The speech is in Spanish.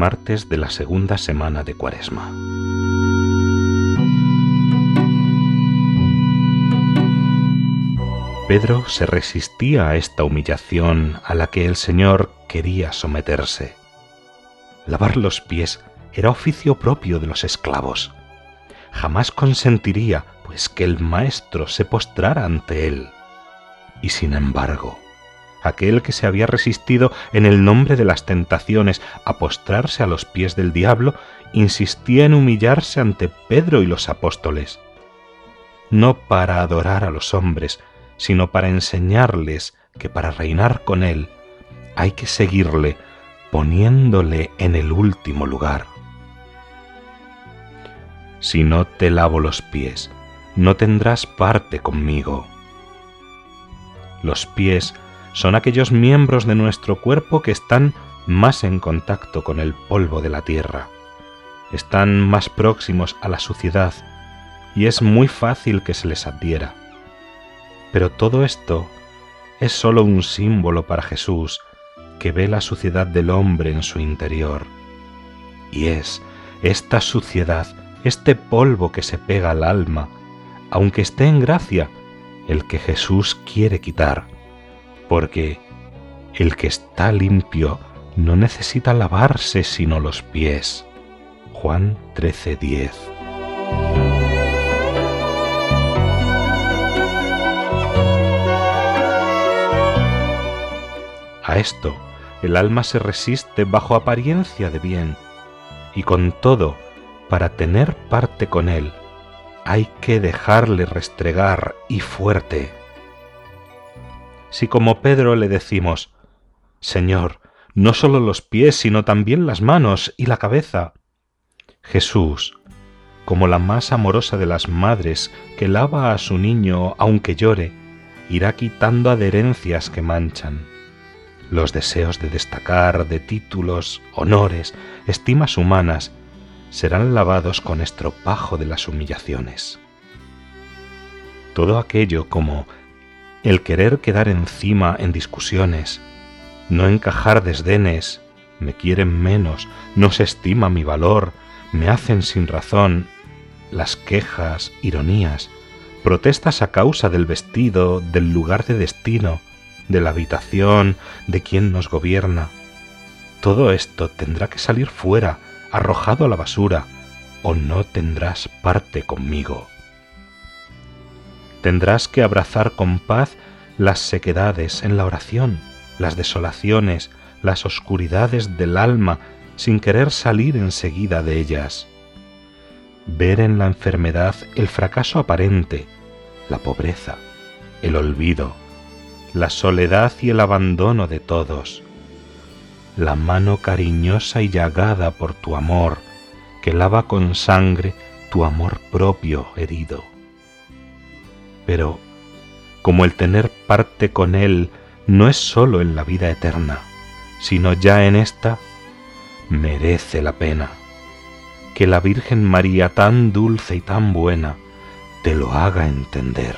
Martes de la segunda semana de Cuaresma. Pedro se resistía a esta humillación a la que el Señor quería someterse. Lavar los pies era oficio propio de los esclavos. Jamás consentiría, pues, que el Maestro se postrara ante él. Y sin embargo, aquel que se había resistido en el nombre de las tentaciones a postrarse a los pies del diablo, insistía en humillarse ante Pedro y los apóstoles, no para adorar a los hombres, sino para enseñarles que para reinar con él hay que seguirle poniéndole en el último lugar. Si no te lavo los pies, no tendrás parte conmigo. Los pies son aquellos miembros de nuestro cuerpo que están más en contacto con el polvo de la tierra, están más próximos a la suciedad y es muy fácil que se les adhiera. Pero todo esto es sólo un símbolo para Jesús que ve la suciedad del hombre en su interior. Y es esta suciedad, este polvo que se pega al alma, aunque esté en gracia, el que Jesús quiere quitar porque el que está limpio no necesita lavarse sino los pies. Juan 13:10 A esto, el alma se resiste bajo apariencia de bien, y con todo, para tener parte con él, hay que dejarle restregar y fuerte si como Pedro le decimos, Señor, no solo los pies, sino también las manos y la cabeza? Jesús, como la más amorosa de las madres que lava a su niño aunque llore, irá quitando adherencias que manchan. Los deseos de destacar, de títulos, honores, estimas humanas, serán lavados con estropajo de las humillaciones. Todo aquello como el querer quedar encima en discusiones, no encajar desdenes, me quieren menos, no se estima mi valor, me hacen sin razón, las quejas, ironías, protestas a causa del vestido, del lugar de destino, de la habitación, de quien nos gobierna. Todo esto tendrá que salir fuera, arrojado a la basura, o no tendrás parte conmigo tendrás que abrazar con paz las sequedades en la oración, las desolaciones, las oscuridades del alma, sin querer salir enseguida de ellas. Ver en la enfermedad el fracaso aparente, la pobreza, el olvido, la soledad y el abandono de todos, la mano cariñosa y llagada por tu amor, que lava con sangre tu amor propio herido pero como el tener parte con Él no es sólo en la vida eterna, sino ya en esta, merece la pena que la Virgen María tan dulce y tan buena te lo haga entender.